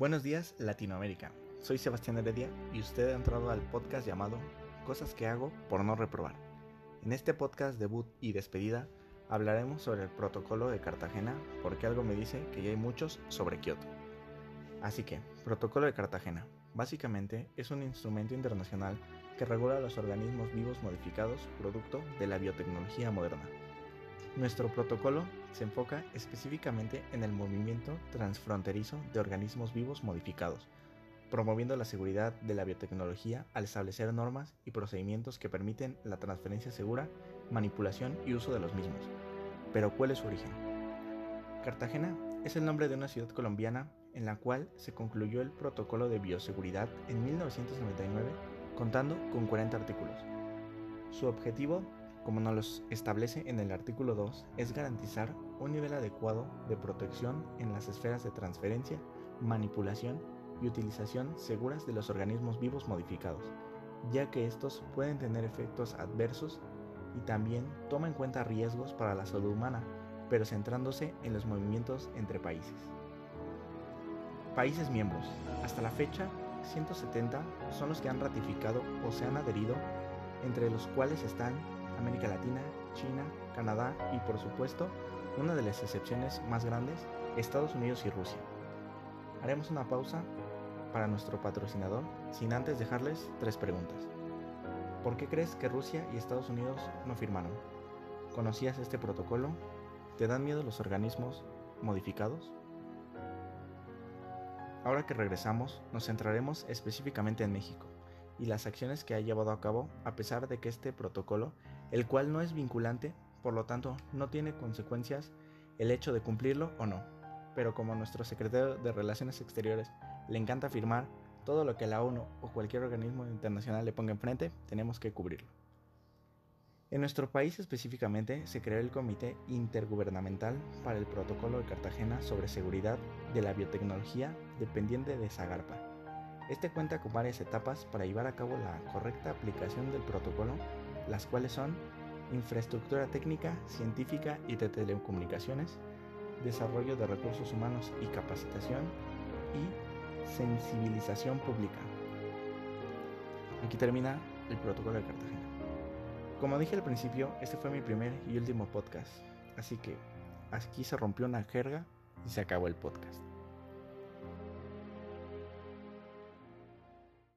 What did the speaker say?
Buenos días, Latinoamérica. Soy Sebastián Heredia y usted ha entrado al podcast llamado Cosas que hago por no reprobar. En este podcast debut y despedida hablaremos sobre el protocolo de Cartagena porque algo me dice que ya hay muchos sobre Kioto. Así que, protocolo de Cartagena, básicamente es un instrumento internacional que regula los organismos vivos modificados producto de la biotecnología moderna. Nuestro protocolo se enfoca específicamente en el movimiento transfronterizo de organismos vivos modificados, promoviendo la seguridad de la biotecnología al establecer normas y procedimientos que permiten la transferencia segura, manipulación y uso de los mismos. Pero ¿cuál es su origen? Cartagena es el nombre de una ciudad colombiana en la cual se concluyó el protocolo de bioseguridad en 1999 contando con 40 artículos. Su objetivo como nos los establece en el artículo 2, es garantizar un nivel adecuado de protección en las esferas de transferencia, manipulación y utilización seguras de los organismos vivos modificados, ya que estos pueden tener efectos adversos y también toma en cuenta riesgos para la salud humana, pero centrándose en los movimientos entre países. Países miembros. Hasta la fecha, 170 son los que han ratificado o se han adherido, entre los cuales están América Latina, China, Canadá y por supuesto, una de las excepciones más grandes, Estados Unidos y Rusia. Haremos una pausa para nuestro patrocinador sin antes dejarles tres preguntas. ¿Por qué crees que Rusia y Estados Unidos no firmaron? ¿Conocías este protocolo? ¿Te dan miedo los organismos modificados? Ahora que regresamos, nos centraremos específicamente en México y las acciones que ha llevado a cabo a pesar de que este protocolo, el cual no es vinculante, por lo tanto no tiene consecuencias el hecho de cumplirlo o no. Pero como nuestro secretario de Relaciones Exteriores le encanta firmar todo lo que la ONU o cualquier organismo internacional le ponga enfrente, tenemos que cubrirlo. En nuestro país específicamente se creó el Comité Intergubernamental para el Protocolo de Cartagena sobre Seguridad de la Biotecnología dependiente de Zagarpa este cuenta con varias etapas para llevar a cabo la correcta aplicación del protocolo, las cuales son infraestructura técnica, científica y de telecomunicaciones, desarrollo de recursos humanos y capacitación y sensibilización pública. Aquí termina el protocolo de Cartagena. Como dije al principio, este fue mi primer y último podcast, así que aquí se rompió una jerga y se acabó el podcast.